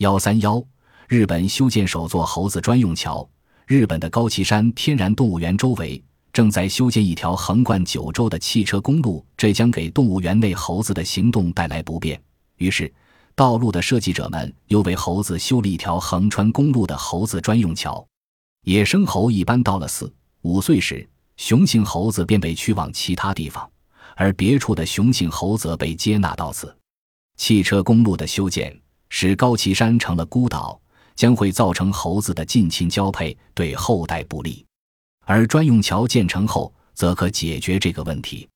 幺三幺，日本修建首座猴子专用桥。日本的高崎山天然动物园周围正在修建一条横贯九州的汽车公路，这将给动物园内猴子的行动带来不便。于是，道路的设计者们又为猴子修了一条横穿公路的猴子专用桥。野生猴一般到了四五岁时，雄性猴子便被驱往其他地方，而别处的雄性猴则被接纳到此。汽车公路的修建使高崎山成了孤岛，将会造成猴子的近亲交配，对后代不利。而专用桥建成后，则可解决这个问题。